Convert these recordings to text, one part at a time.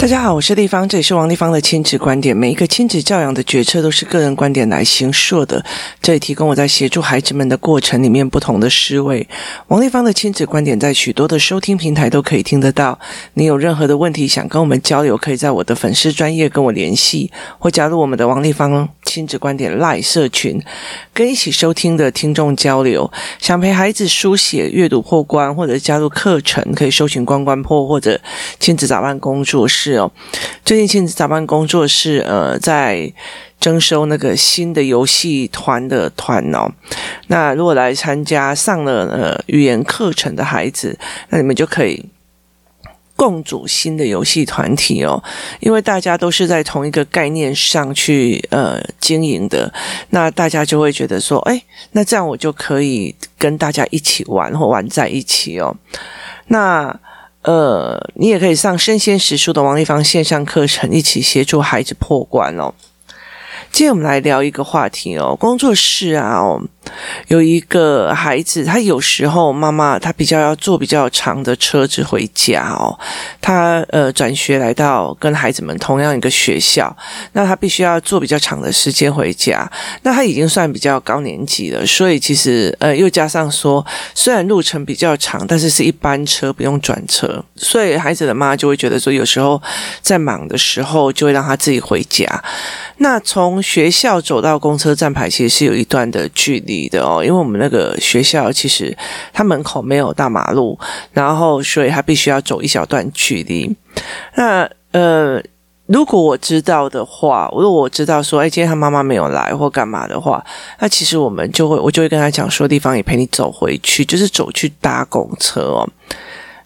大家好，我是丽芳，这里是王丽芳的亲子观点。每一个亲子教养的决策都是个人观点来形塑的，这里提供我在协助孩子们的过程里面不同的思维。王丽芳的亲子观点在许多的收听平台都可以听得到。你有任何的问题想跟我们交流，可以在我的粉丝专业跟我联系，或加入我们的王丽芳亲子观点 LINE 社群，跟一起收听的听众交流。想陪孩子书写、阅读破关，或者加入课程，可以搜寻关关破或者亲子早班工作室。是哦，最近亲子早班工作室呃在征收那个新的游戏团的团哦。那如果来参加上了呃语言课程的孩子，那你们就可以共组新的游戏团体哦。因为大家都是在同一个概念上去呃经营的，那大家就会觉得说，哎，那这样我就可以跟大家一起玩或玩在一起哦。那呃，你也可以上生鲜时书的王丽芳线上课程，一起协助孩子破关哦。今天我们来聊一个话题哦，工作室啊哦。有一个孩子，他有时候妈妈他比较要坐比较长的车子回家哦。他呃转学来到跟孩子们同样一个学校，那他必须要坐比较长的时间回家。那他已经算比较高年级了，所以其实呃又加上说，虽然路程比较长，但是是一班车不用转车，所以孩子的妈就会觉得说，有时候在忙的时候就会让他自己回家。那从学校走到公车站牌，其实是有一段的距离的哦，因为我们那个学校其实它门口没有大马路，然后所以他必须要走一小段距离。那呃，如果我知道的话，如果我知道说，哎，今天他妈妈没有来或干嘛的话，那其实我们就会，我就会跟他讲说，地方也陪你走回去，就是走去搭公车哦。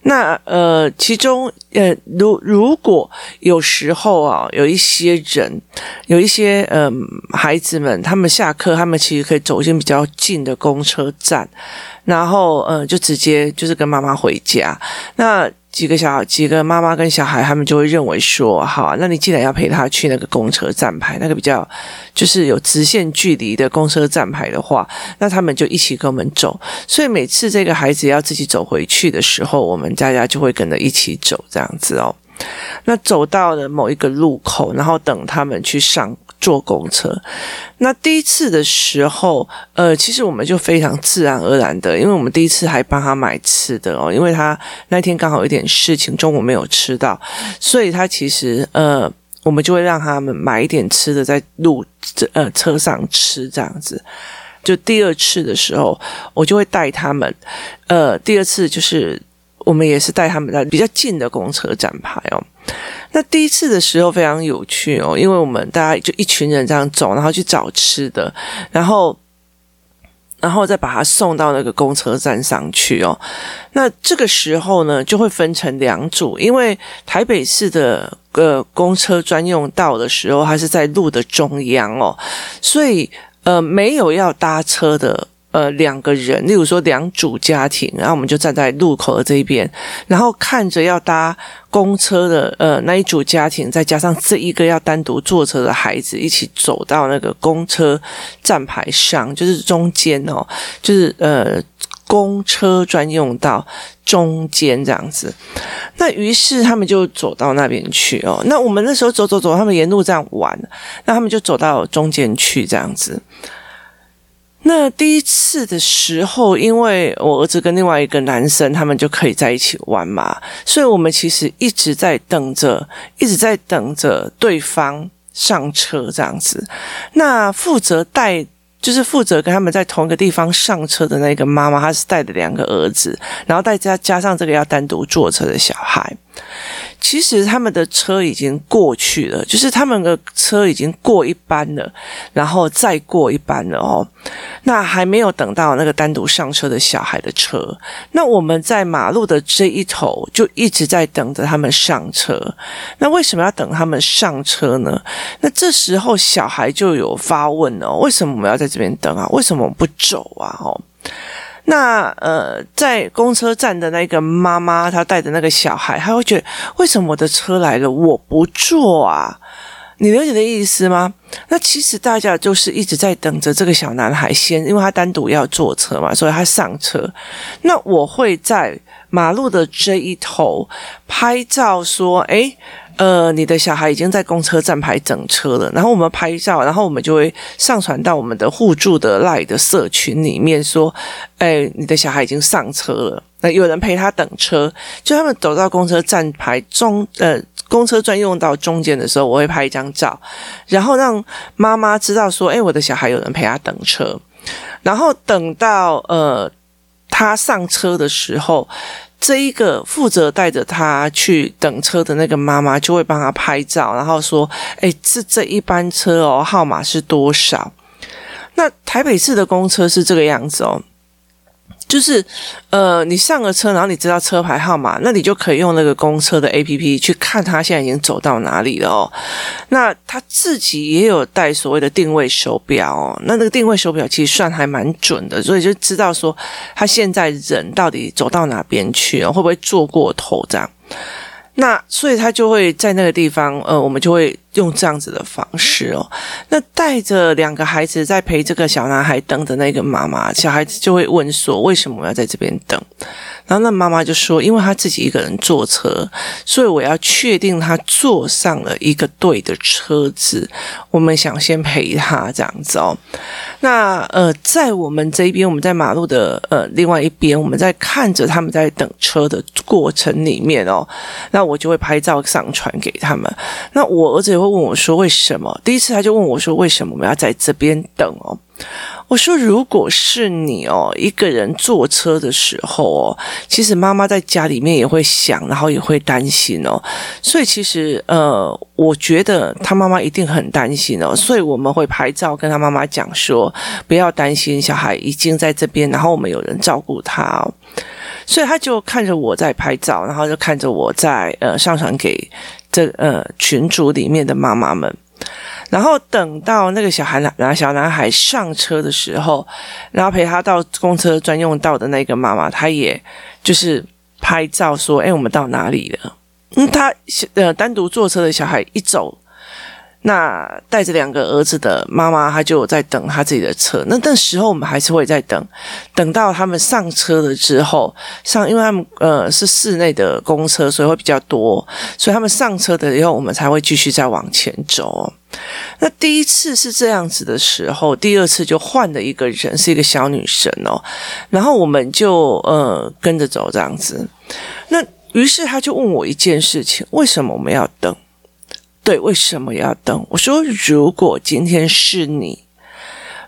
那呃，其中呃，如如果有时候啊，有一些人，有一些嗯、呃，孩子们，他们下课，他们其实可以走进比较近的公车站，然后呃，就直接就是跟妈妈回家。那几个小几个妈妈跟小孩，他们就会认为说，好，那你既然要陪他去那个公车站牌，那个比较就是有直线距离的公车站牌的话，那他们就一起跟我们走。所以每次这个孩子要自己走回去的时候，我们大家就会跟着一起走，这样子哦。那走到了某一个路口，然后等他们去上。坐公车，那第一次的时候，呃，其实我们就非常自然而然的，因为我们第一次还帮他买吃的哦，因为他那天刚好有点事情，中午没有吃到，所以他其实呃，我们就会让他们买一点吃的在路呃车上吃这样子。就第二次的时候，我就会带他们，呃，第二次就是我们也是带他们在比较近的公车站牌哦。那第一次的时候非常有趣哦，因为我们大家就一群人这样走，然后去找吃的，然后，然后再把它送到那个公车站上去哦。那这个时候呢，就会分成两组，因为台北市的呃公车专用道的时候，它是在路的中央哦，所以呃没有要搭车的。呃，两个人，例如说两组家庭，然后我们就站在路口的这一边，然后看着要搭公车的呃那一组家庭，再加上这一个要单独坐车的孩子，一起走到那个公车站牌上，就是中间哦，就是呃公车专用道中间这样子。那于是他们就走到那边去哦。那我们那时候走走走，他们沿路这样玩，那他们就走到中间去这样子。那第一次的时候，因为我儿子跟另外一个男生，他们就可以在一起玩嘛，所以我们其实一直在等着，一直在等着对方上车这样子。那负责带。就是负责跟他们在同一个地方上车的那个妈妈，她是带着两个儿子，然后再加加上这个要单独坐车的小孩。其实他们的车已经过去了，就是他们的车已经过一班了，然后再过一班了哦。那还没有等到那个单独上车的小孩的车。那我们在马路的这一头就一直在等着他们上车。那为什么要等他们上车呢？那这时候小孩就有发问哦：为什么我们要在这边等啊？为什么我们不走啊？哦，那呃，在公车站的那个妈妈，她带着那个小孩，她会觉得为什么我的车来了我不坐啊？你了解的意思吗？那其实大家就是一直在等着这个小男孩先，因为他单独要坐车嘛，所以他上车。那我会在马路的这一头拍照，说：“诶，呃，你的小孩已经在公车站牌等车了。”然后我们拍照，然后我们就会上传到我们的互助的 LINE 的社群里面，说：“诶，你的小孩已经上车了。”那有人陪他等车，就他们走到公车站牌中，呃，公车专用道中间的时候，我会拍一张照，然后让妈妈知道说：“诶，我的小孩有人陪他等车。”然后等到呃他上车的时候，这一个负责带着他去等车的那个妈妈就会帮他拍照，然后说：“哎，是这一班车哦，号码是多少？”那台北市的公车是这个样子哦。就是，呃，你上了车，然后你知道车牌号码，那你就可以用那个公车的 APP 去看他现在已经走到哪里了哦。那他自己也有带所谓的定位手表哦，那那个定位手表其实算还蛮准的，所以就知道说他现在人到底走到哪边去哦，会不会坐过头这样。那所以他就会在那个地方，呃，我们就会用这样子的方式哦。那带着两个孩子在陪这个小男孩等的那个妈妈，小孩子就会问说：“为什么我要在这边等？”然后那妈妈就说：“因为他自己一个人坐车，所以我要确定他坐上了一个对的车子。我们想先陪他这样子哦。那呃，在我们这一边，我们在马路的呃另外一边，我们在看着他们在等车的过程里面哦。那我就会拍照上传给他们。那我儿子会问我说：为什么？第一次他就问我说：为什么我们要在这边等哦？我说，如果是你哦，一个人坐车的时候哦，其实妈妈在家里面也会想，然后也会担心哦。所以其实呃，我觉得他妈妈一定很担心哦。所以我们会拍照跟他妈妈讲说，不要担心，小孩已经在这边，然后我们有人照顾他哦。所以他就看着我在拍照，然后就看着我在呃上传给这呃群组里面的妈妈们。然后等到那个小孩男小男孩上车的时候，然后陪他到公车专用道的那个妈妈，她也就是拍照说：“哎，我们到哪里了？”嗯，他呃单独坐车的小孩一走。那带着两个儿子的妈妈，她就在等她自己的车。那那时候我们还是会在等，等到他们上车了之后，上，因为他们呃是室内的公车，所以会比较多，所以他们上车的以后，我们才会继续再往前走。那第一次是这样子的时候，第二次就换了一个人，是一个小女生哦，然后我们就呃跟着走这样子。那于是他就问我一件事情：为什么我们要等？对，为什么要等？我说，如果今天是你，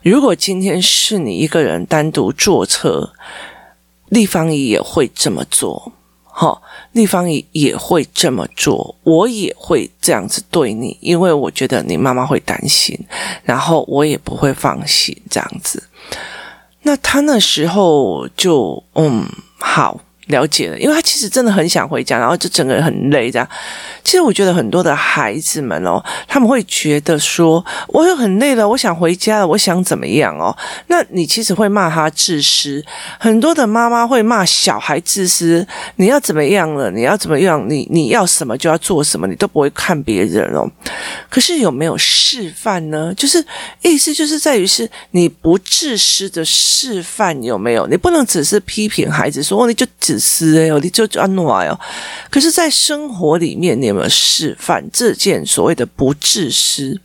如果今天是你一个人单独坐车，立方姨也会这么做，好，立方姨也会这么做，我也会这样子对你，因为我觉得你妈妈会担心，然后我也不会放心这样子。那他那时候就，嗯，好。了解了，因为他其实真的很想回家，然后就整个人很累这样。其实我觉得很多的孩子们哦，他们会觉得说，我又很累了，我想回家了，我想怎么样哦？那你其实会骂他自私，很多的妈妈会骂小孩自私，你要怎么样了？你要怎么样？你你要什么就要做什么，你都不会看别人哦。可是有没有示范呢？就是意思就是在于是你不自私的示范有没有？你不能只是批评孩子说，哦，你就只。自私哎，你就安诺哦。可是，在生活里面，你有没有示范这件所谓的不自私？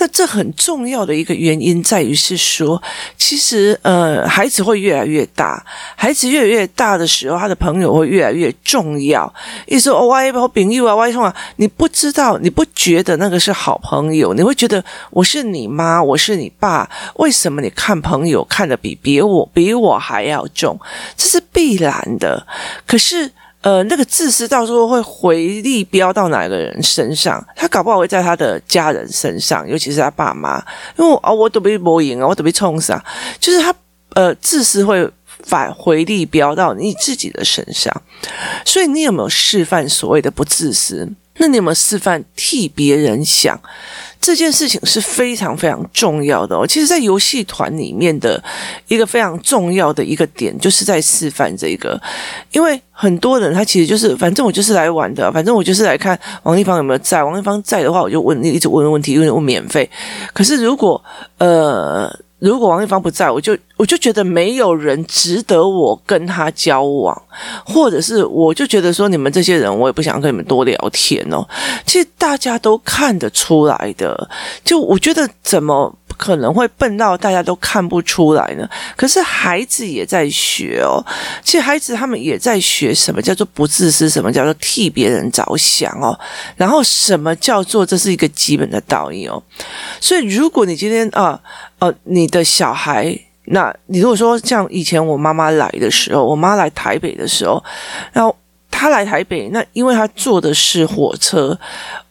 那这很重要的一个原因在于是说，其实呃，孩子会越来越大，孩子越来越大的时候，他的朋友会越来越重要。意思说，我也好朋友啊，我啊，你不知道，你不觉得那个是好朋友？你会觉得我是你妈，我是你爸，为什么你看朋友看得比别我比我还要重？这是必然的。可是。呃，那个自私到时候会回力飙到哪个人身上？他搞不好会在他的家人身上，尤其是他爸妈。因为啊，我都被磨赢啊，我都被冲死啊。就是他呃，自私会反回力飙到你自己的身上。所以你有没有示范所谓的不自私？那你有没有示范替别人想？这件事情是非常非常重要的哦。其实，在游戏团里面的一个非常重要的一个点，就是在示范这个。因为很多人他其实就是，反正我就是来玩的，反正我就是来看王丽芳有没有在。王丽芳在的话，我就问你，一直问问题，因为我免费。可是如果呃如果王一芳不在，我就我就觉得没有人值得我跟他交往，或者是我就觉得说你们这些人，我也不想跟你们多聊天哦。其实大家都看得出来的，就我觉得怎么可能会笨到大家都看不出来呢？可是孩子也在学哦，其实孩子他们也在学什么叫做不自私，什么叫做替别人着想哦，然后什么叫做这是一个基本的道义哦。所以如果你今天啊。呃，你的小孩，那你如果说像以前我妈妈来的时候，我妈来台北的时候，然后她来台北，那因为她坐的是火车。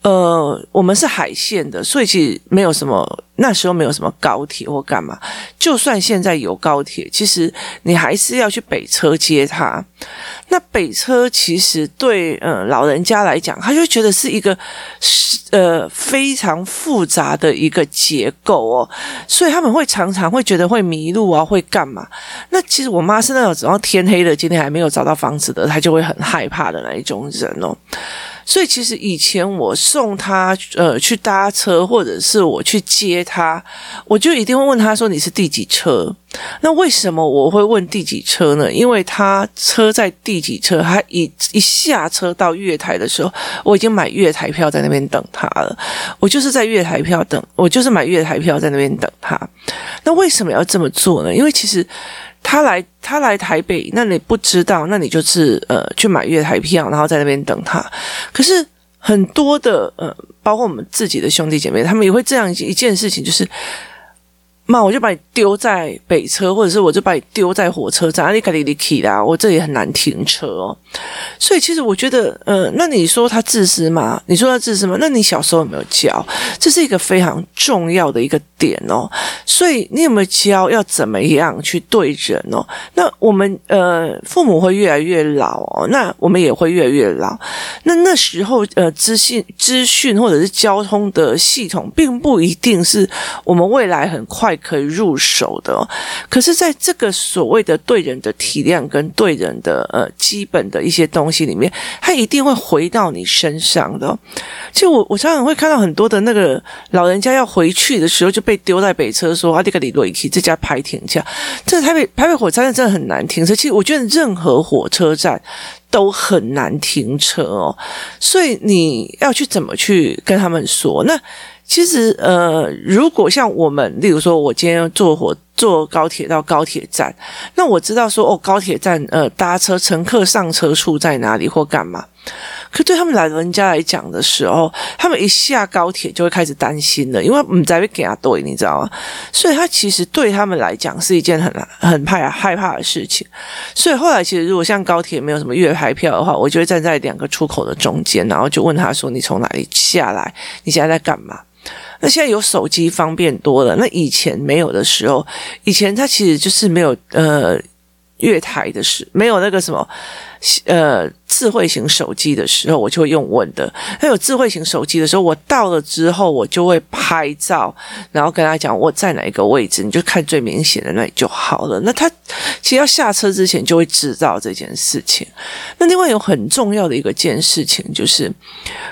呃，我们是海线的，所以其实没有什么，那时候没有什么高铁或干嘛。就算现在有高铁，其实你还是要去北车接他。那北车其实对呃老人家来讲，他就觉得是一个呃非常复杂的一个结构哦，所以他们会常常会觉得会迷路啊，会干嘛？那其实我妈是那种，只要天黑了，今天还没有找到房子的，她就会很害怕的那一种人哦。所以其实以前我送他呃去搭车，或者是我去接他，我就一定会问他说，你是第几车？那为什么我会问第几车呢？因为他车在第几车，他一一下车到月台的时候，我已经买月台票在那边等他了。我就是在月台票等，我就是买月台票在那边等他。那为什么要这么做呢？因为其实。他来，他来台北，那你不知道，那你就是呃去买月台票，然后在那边等他。可是很多的呃，包括我们自己的兄弟姐妹，他们也会这样一件事情，就是。妈，我就把你丢在北车，或者是我就把你丢在火车站，你赶紧离开啦！我这里很难停车哦。所以其实我觉得，呃，那你说他自私吗？你说他自私吗？那你小时候有没有教？这是一个非常重要的一个点哦。所以你有没有教要怎么样去对人哦？那我们呃，父母会越来越老哦，那我们也会越来越老。那那时候呃，资讯资讯或者是交通的系统，并不一定是我们未来很快。可以入手的哦，可是，在这个所谓的对人的体谅跟对人的呃基本的一些东西里面，它一定会回到你身上的哦。其实我我常常会看到很多的那个老人家要回去的时候就被丢在北车，说啊这个里洛伊奇这家排停车，这台北台北火车站真的很难停车。其实我觉得任何火车站都很难停车哦，所以你要去怎么去跟他们说那？其实，呃，如果像我们，例如说，我今天坐火坐高铁到高铁站，那我知道说，哦，高铁站，呃，搭车乘客上车处在哪里或干嘛？可对他们老人家来讲的时候，他们一下高铁就会开始担心了，因为唔在会给他对，你知道吗？所以他其实对他们来讲是一件很很怕害怕的事情。所以后来其实如果像高铁没有什么月台票的话，我就会站在两个出口的中间，然后就问他说：“你从哪里下来？你现在在干嘛？”那现在有手机方便多了，那以前没有的时候，以前它其实就是没有呃月台的时，没有那个什么。呃，智慧型手机的时候，我就会用问的。还有智慧型手机的时候，我到了之后，我就会拍照，然后跟他讲我在哪一个位置，你就看最明显的那里就好了。那他其实要下车之前就会知道这件事情。那另外有很重要的一个件事情就是，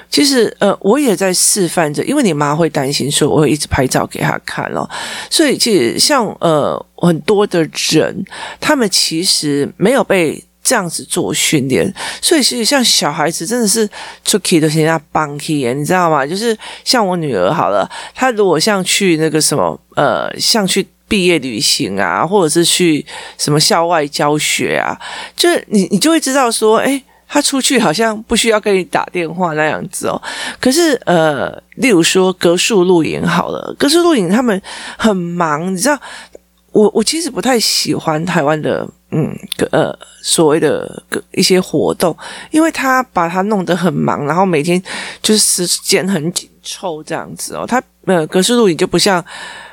其实呃，我也在示范着，因为你妈会担心说我会一直拍照给他看咯。所以其实像呃很多的人，他们其实没有被。这样子做训练，所以其实像小孩子真的是出去都是人家帮去耶，你知道吗？就是像我女儿好了，她如果像去那个什么呃，像去毕业旅行啊，或者是去什么校外教学啊，就是你你就会知道说，诶，她出去好像不需要跟你打电话那样子哦。可是呃，例如说格数露营好了，格数露营他们很忙，你知道。我我其实不太喜欢台湾的嗯呃所谓的个一些活动，因为他把它弄得很忙，然后每天就是时间很紧凑这样子哦。他呃格式录影就不像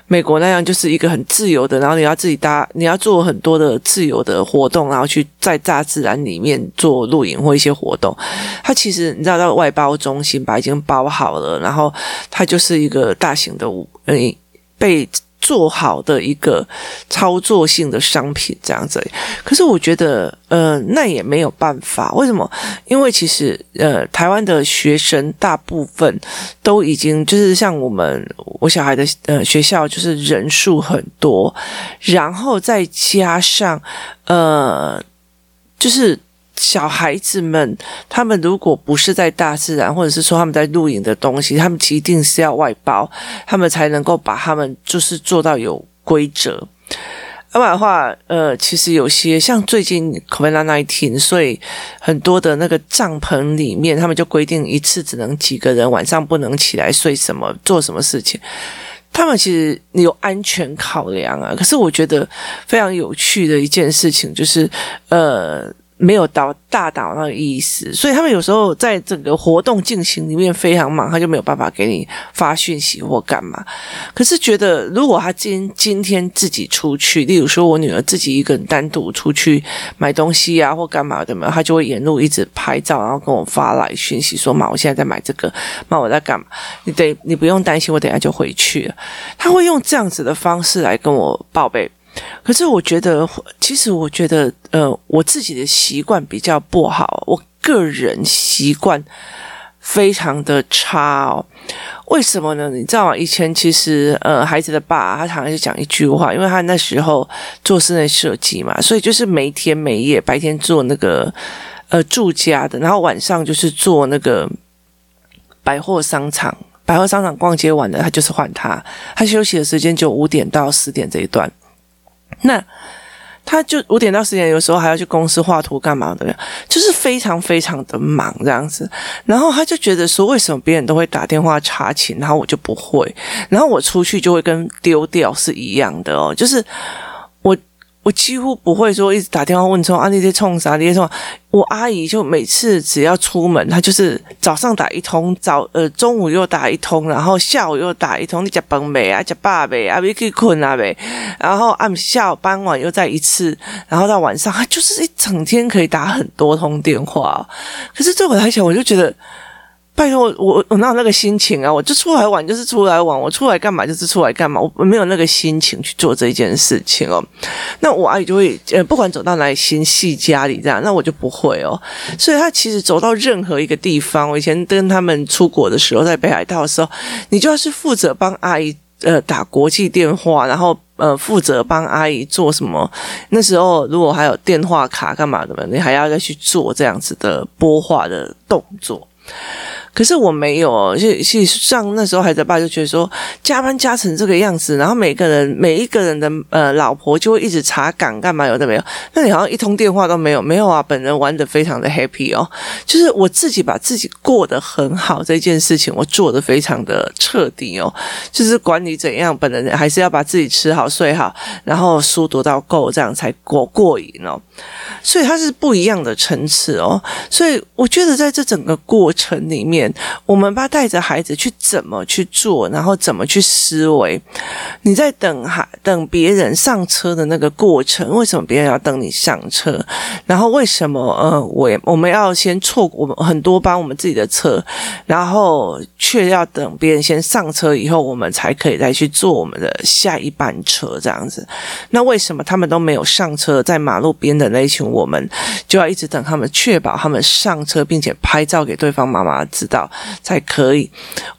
美国那样，就是一个很自由的，然后你要自己搭，你要做很多的自由的活动，然后去在大自然里面做露营或一些活动。它其实你知道，到外包中心把已经包好了，然后它就是一个大型的舞嗯被。做好的一个操作性的商品这样子，可是我觉得，呃，那也没有办法。为什么？因为其实，呃，台湾的学生大部分都已经就是像我们我小孩的呃学校，就是人数很多，然后再加上呃，就是。小孩子们，他们如果不是在大自然，或者是说他们在露营的东西，他们一定是要外包，他们才能够把他们就是做到有规则。要不然的话，呃，其实有些像最近 COVID-19，所以很多的那个帐篷里面，他们就规定一次只能几个人，晚上不能起来睡什么，做什么事情。他们其实有安全考量啊。可是我觉得非常有趣的一件事情就是，呃。没有到大岛那个意思，所以他们有时候在整个活动进行里面非常忙，他就没有办法给你发讯息或干嘛。可是觉得如果他今今天自己出去，例如说我女儿自己一个人单独出去买东西啊或干嘛的嘛，他就会沿路一直拍照，然后跟我发来讯息说：“妈，我现在在买这个，妈，我在干嘛？你得你不用担心，我等下就回去了。”他会用这样子的方式来跟我报备。可是我觉得，其实我觉得，呃，我自己的习惯比较不好，我个人习惯非常的差哦。为什么呢？你知道吗？以前其实，呃，孩子的爸他常常就讲一句话，因为他那时候做室内设计嘛，所以就是没天没夜，白天做那个呃住家的，然后晚上就是做那个百货商场，百货商场逛街完了，他就是换他，他休息的时间就五点到十点这一段。那他就五点到十点，有时候还要去公司画图干嘛的，就是非常非常的忙这样子。然后他就觉得说，为什么别人都会打电话查寝，然后我就不会？然后我出去就会跟丢掉是一样的哦，就是我。几乎不会说一直打电话问说啊，你在冲啥？你在冲？我阿姨就每次只要出门，她就是早上打一通，早呃中午又打一通，然后下午又打一通。你吃饭没啊？吃饱没啊？没去困啊没？然后按下午傍晚又再一次，然后到晚上，她就是一整天可以打很多通电话。可是对我来讲，我就觉得。拜托我，我哪有那个心情啊？我就出来玩，就是出来玩；我出来干嘛，就是出来干嘛。我没有那个心情去做这件事情哦。那我阿姨就会，呃，不管走到哪里，心系家里这样，那我就不会哦。所以她其实走到任何一个地方，我以前跟他们出国的时候，在北海道的时候，你就要是负责帮阿姨呃打国际电话，然后呃负责帮阿姨做什么。那时候如果还有电话卡干嘛的嘛，你还要再去做这样子的拨话的动作。可是我没有哦，就实上那时候孩子爸就觉得说加班加成这个样子，然后每个人每一个人的呃老婆就会一直查岗干嘛有的没有，那你好像一通电话都没有，没有啊，本人玩得非常的 happy 哦，就是我自己把自己过得很好这件事情，我做得非常的彻底哦，就是管你怎样，本人还是要把自己吃好睡好，然后书读到够，这样才过过瘾哦，所以它是不一样的层次哦，所以我觉得在这整个过程里面。我们爸带着孩子去怎么去做，然后怎么去思维。你在等孩等别人上车的那个过程，为什么别人要等你上车？然后为什么呃，我我们要先错过我们很多班我们自己的车，然后却要等别人先上车以后，我们才可以再去坐我们的下一班车这样子。那为什么他们都没有上车，在马路边的那一群我们就要一直等他们，确保他们上车，并且拍照给对方妈妈知到才可以，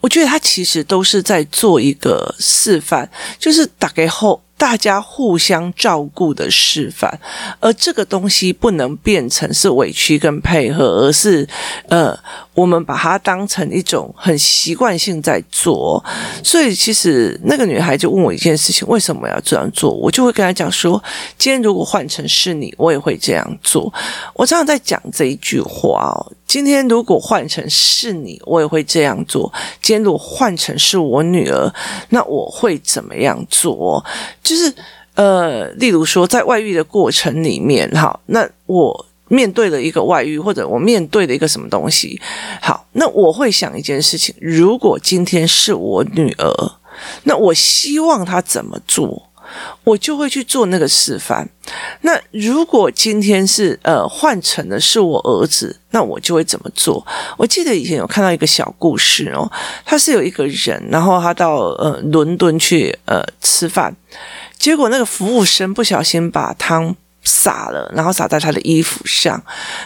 我觉得他其实都是在做一个示范，就是打给后。大家互相照顾的示范，而这个东西不能变成是委屈跟配合，而是呃，我们把它当成一种很习惯性在做。所以其实那个女孩就问我一件事情：为什么要这样做？我就会跟她讲说：今天如果换成是你，我也会这样做。我常常在讲这一句话哦。今天如果换成是你，我也会这样做。今天如果换成是我女儿，那我会怎么样做？就是呃，例如说，在外遇的过程里面，好，那我面对了一个外遇，或者我面对了一个什么东西，好，那我会想一件事情：如果今天是我女儿，那我希望她怎么做？我就会去做那个示范。那如果今天是呃换成的是我儿子，那我就会怎么做？我记得以前有看到一个小故事哦，他是有一个人，然后他到呃伦敦去呃吃饭，结果那个服务生不小心把汤。洒了，然后洒在他的衣服上，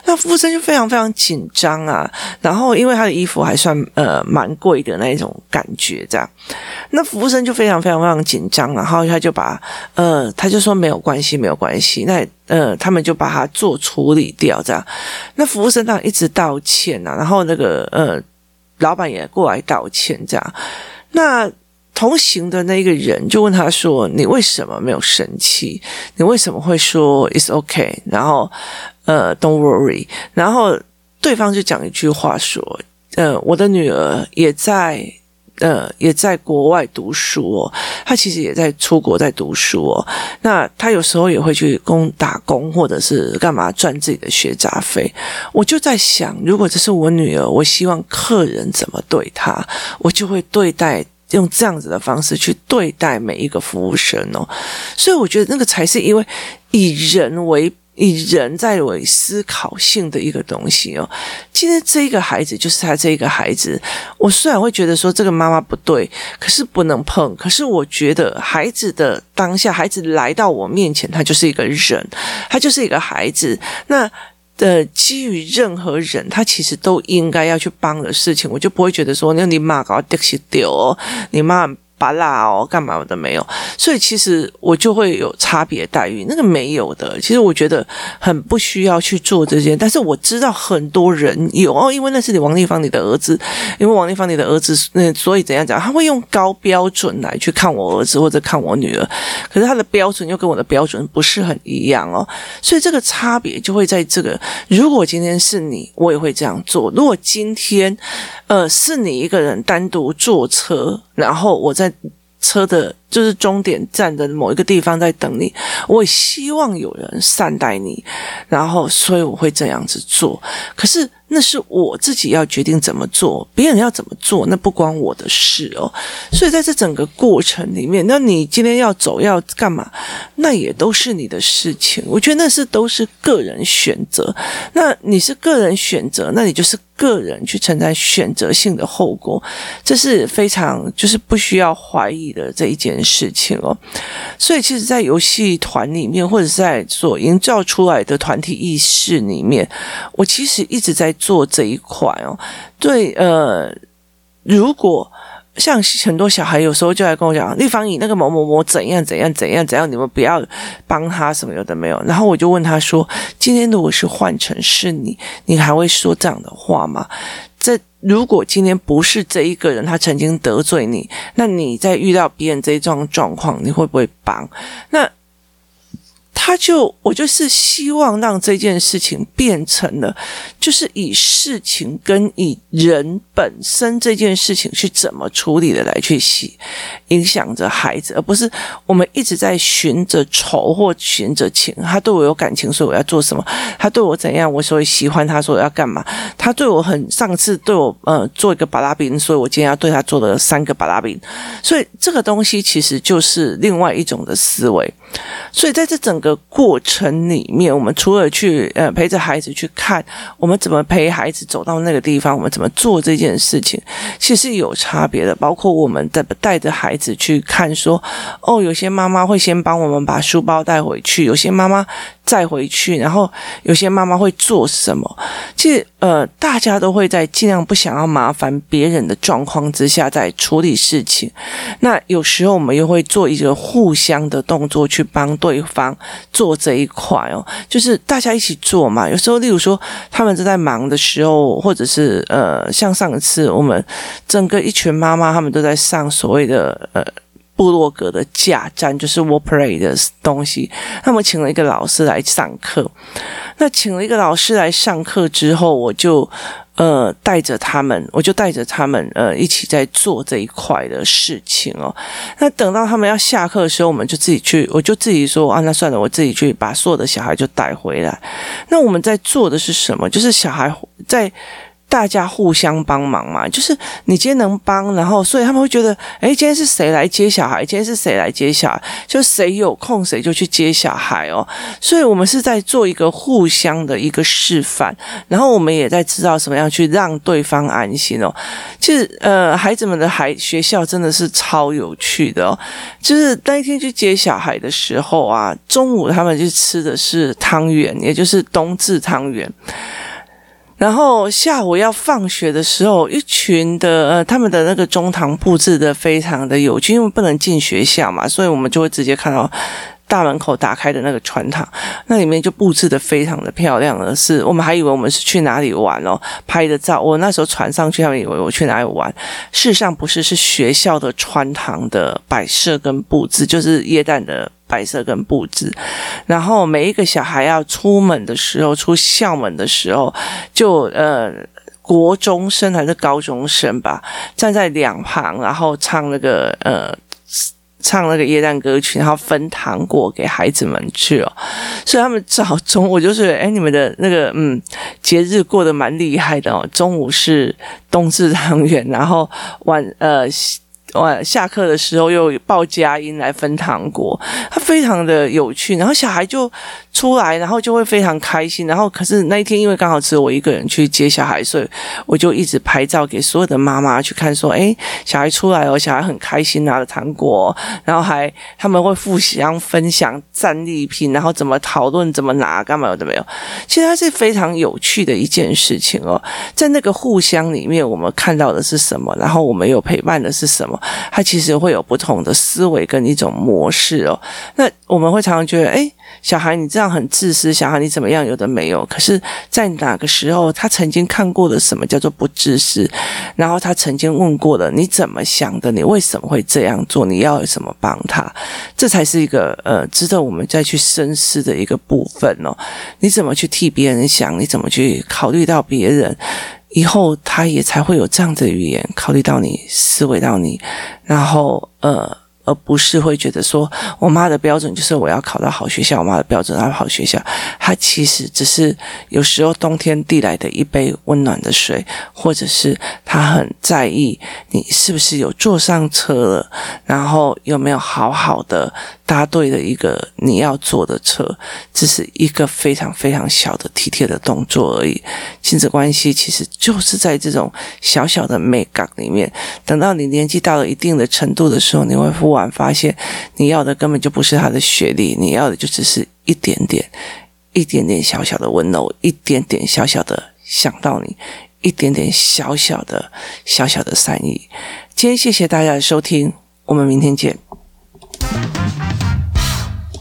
那服务生就非常非常紧张啊。然后因为他的衣服还算呃蛮贵的那一种感觉，这样，那服务生就非常非常非常紧张，然后他就把呃他就说没有关系，没有关系。那呃他们就把他做处理掉，这样。那服务生当然一直道歉啊，然后那个呃老板也过来道歉，这样。那。同行的那个人就问他说：“你为什么没有生气？你为什么会说 ‘It's OK’？然后呃，‘Don't worry’？然后对方就讲一句话说：‘呃，我的女儿也在呃也在国外读书哦，她其实也在出国在读书哦。那她有时候也会去工打工或者是干嘛赚自己的学杂费。’我就在想，如果这是我女儿，我希望客人怎么对她，我就会对待。”用这样子的方式去对待每一个服务生哦，所以我觉得那个才是因为以人为以人在为思考性的一个东西哦。今天这一个孩子就是他这一个孩子，我虽然会觉得说这个妈妈不对，可是不能碰。可是我觉得孩子的当下，孩子来到我面前，他就是一个人，他就是一个孩子。那。的基于任何人，他其实都应该要去帮的事情，我就不会觉得说，那你妈搞丢丢，你妈。巴拉哦，干嘛我都没有，所以其实我就会有差别待遇。那个没有的，其实我觉得很不需要去做这些。但是我知道很多人有哦，因为那是你王丽芳你的儿子，因为王丽芳你的儿子，那所以怎样讲，他会用高标准来去看我儿子或者看我女儿，可是他的标准又跟我的标准不是很一样哦，所以这个差别就会在这个。如果今天是你，我也会这样做。如果今天呃是你一个人单独坐车，然后我在。车的就是终点站的某一个地方在等你，我也希望有人善待你，然后所以我会这样子做。可是那是我自己要决定怎么做，别人要怎么做那不关我的事哦。所以在这整个过程里面，那你今天要走要干嘛，那也都是你的事情。我觉得那是都是个人选择。那你是个人选择，那你就是。个人去承担选择性的后果，这是非常就是不需要怀疑的这一件事情哦。所以，其实，在游戏团里面，或者在所营造出来的团体意识里面，我其实一直在做这一块哦。对，呃，如果。像很多小孩有时候就来跟我讲，丽芳，你那个某某某怎样怎样怎样怎样，你们不要帮他什么有的没有。然后我就问他说：“今天如果是换成是你，你还会说这样的话吗？这如果今天不是这一个人，他曾经得罪你，那你在遇到别人这一种状况，你会不会帮？那？”他就我就是希望让这件事情变成了，就是以事情跟以人本身这件事情去怎么处理的来去洗影响着孩子，而不是我们一直在寻着仇或寻着情。他对我有感情，所以我要做什么？他对我怎样，我所以喜欢他，说我要干嘛？他对我很上次对我呃做一个巴拉饼，所以我今天要对他做了三个巴拉饼。所以这个东西其实就是另外一种的思维。所以在这整个过程里面，我们除了去呃陪着孩子去看，我们怎么陪孩子走到那个地方，我们怎么做这件事情，其实有差别的。包括我们带带着孩子去看，说哦，有些妈妈会先帮我们把书包带回去，有些妈妈。再回去，然后有些妈妈会做什么？其实，呃，大家都会在尽量不想要麻烦别人的状况之下，在处理事情。那有时候我们又会做一个互相的动作，去帮对方做这一块哦，就是大家一起做嘛。有时候，例如说，他们正在忙的时候，或者是呃，像上次我们整个一群妈妈，他们都在上所谓的呃。部落格的架站就是 Wordplay 的东西，他们请了一个老师来上课。那请了一个老师来上课之后，我就呃带着他们，我就带着他们呃一起在做这一块的事情哦。那等到他们要下课的时候，我们就自己去，我就自己说啊，那算了，我自己去把所有的小孩就带回来。那我们在做的是什么？就是小孩在。大家互相帮忙嘛，就是你今天能帮，然后所以他们会觉得，诶，今天是谁来接小孩？今天是谁来接小孩？就谁有空谁就去接小孩哦。所以我们是在做一个互相的一个示范，然后我们也在知道什么样去让对方安心哦。其实呃，孩子们的孩学校真的是超有趣的哦。就是那一天去接小孩的时候啊，中午他们就吃的是汤圆，也就是冬至汤圆。然后下午要放学的时候，一群的呃，他们的那个中堂布置的非常的有趣，因为不能进学校嘛，所以我们就会直接看到大门口打开的那个传堂，那里面就布置的非常的漂亮而是，我们还以为我们是去哪里玩哦，拍的照。我那时候传上去，他们以为我去哪里玩，事实上不是，是学校的穿堂的摆设跟布置，就是耶诞的。摆设跟布置，然后每一个小孩要出门的时候，出校门的时候，就呃，国中生还是高中生吧，站在两旁，然后唱那个呃，唱那个耶诞歌曲，然后分糖果给孩子们吃哦。所以他们早中午就是，哎，你们的那个嗯节日过得蛮厉害的哦。中午是冬至汤圆，然后晚呃。晚下课的时候又报佳音来分糖果，他非常的有趣。然后小孩就出来，然后就会非常开心。然后可是那一天因为刚好只有我一个人去接小孩，所以我就一直拍照给所有的妈妈去看，说：“诶，小孩出来了，小孩很开心拿了糖果，然后还他们会互相分享战利品，然后怎么讨论怎么拿，干嘛有的没有。其实它是非常有趣的一件事情哦。在那个互相里面，我们看到的是什么？然后我们有陪伴的是什么？它其实会有不同的思维跟一种模式哦。那我们会常常觉得，诶，小孩你这样很自私，小孩你怎么样？有的没有。可是，在哪个时候，他曾经看过的什么叫做不自私？然后他曾经问过了，你怎么想的？你为什么会这样做？你要有什么帮他？这才是一个呃，值得我们再去深思的一个部分哦。你怎么去替别人想？你怎么去考虑到别人？以后他也才会有这样的语言，考虑到你，思维到你，然后呃。而不是会觉得说，我妈的标准就是我要考到好学校，我妈的标准要好学校。她其实只是有时候冬天递来的一杯温暖的水，或者是她很在意你是不是有坐上车了，然后有没有好好的搭对的一个你要坐的车，这是一个非常非常小的体贴的动作而已。亲子关系其实就是在这种小小的美感里面，等到你年纪到了一定的程度的时候，你会忽然发现，你要的根本就不是他的学历，你要的就只是一点点、一点点小小的温柔，一点点小小的想到你，一点点小小的、小小的善意。今天谢谢大家的收听，我们明天见。Thank you.